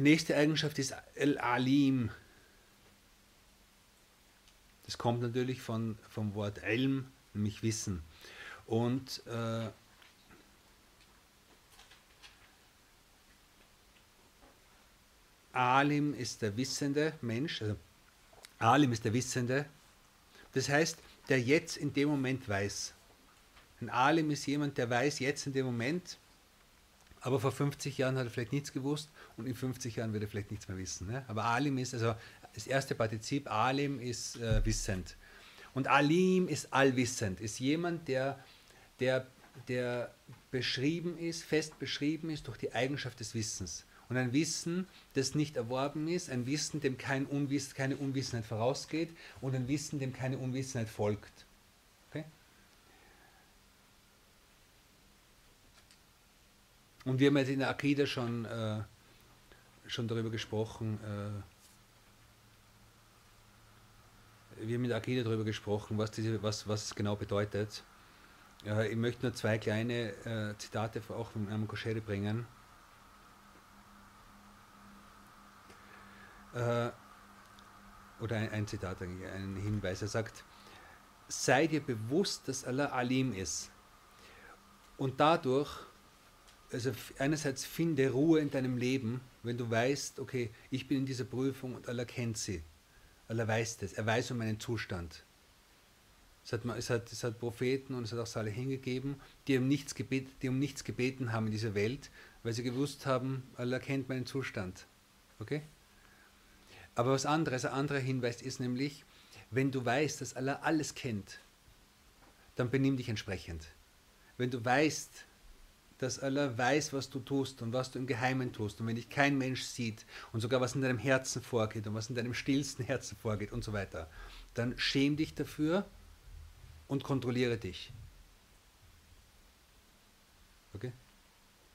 Die nächste Eigenschaft ist Al-Alim. Das kommt natürlich von, vom Wort Ilm, nämlich Wissen. Und äh, Alim ist der wissende Mensch, also Alim ist der Wissende, das heißt, der jetzt in dem Moment weiß. Ein Alim ist jemand, der weiß jetzt in dem Moment, aber vor 50 Jahren hat er vielleicht nichts gewusst und in 50 Jahren wird er vielleicht nichts mehr wissen. Ne? Aber Alim ist, also das erste Partizip, Alim ist äh, wissend. Und Alim ist allwissend, ist jemand, der, der, der beschrieben ist, fest beschrieben ist durch die Eigenschaft des Wissens. Und ein Wissen, das nicht erworben ist, ein Wissen, dem kein Unwiss, keine Unwissenheit vorausgeht und ein Wissen, dem keine Unwissenheit folgt. Okay? Und wir haben jetzt in der Akida schon, äh, schon darüber gesprochen, äh, wir haben in Akida darüber gesprochen, was, diese, was, was es genau bedeutet. Äh, ich möchte nur zwei kleine äh, Zitate auch von Imam Kosheri bringen. Äh, oder ein, ein Zitat, ein Hinweis. Er sagt, sei dir bewusst, dass Allah Alim ist. Und dadurch, also einerseits finde Ruhe in deinem Leben, wenn du weißt, okay, ich bin in dieser Prüfung und Allah kennt sie. Allah weiß das, er weiß um meinen Zustand. Es hat, es, hat, es hat Propheten und es hat auch Salihin gegeben, die um, nichts gebeten, die um nichts gebeten haben in dieser Welt, weil sie gewusst haben, Allah kennt meinen Zustand. Okay? Aber was anderes, ein anderer Hinweis ist nämlich, wenn du weißt, dass Allah alles kennt, dann benimm dich entsprechend. Wenn du weißt, dass Allah weiß, was du tust und was du im Geheimen tust und wenn dich kein Mensch sieht und sogar was in deinem Herzen vorgeht und was in deinem stillsten Herzen vorgeht und so weiter, dann schäm dich dafür und kontrolliere dich. Okay?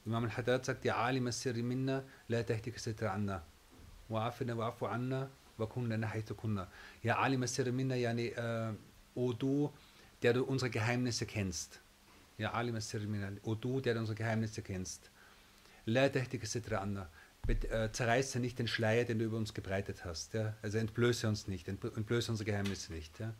Imam al-Haddad sagt, Ja alim as-sirri minna, la anna. وعافنا واعف عنا وكن لنا حيث كنا. Ja, Ali Masir Minna, yani, äh, O du, der du unsere Geheimnisse kennst. Ja, Ali Masir Minna, O du, der du unsere Geheimnisse kennst. La tahtika sitra anna. Zerreiße nicht den Schleier, den du über uns gebreitet hast. Ja? Also entblöße uns nicht, entblöße unsere Geheimnisse nicht. Ja?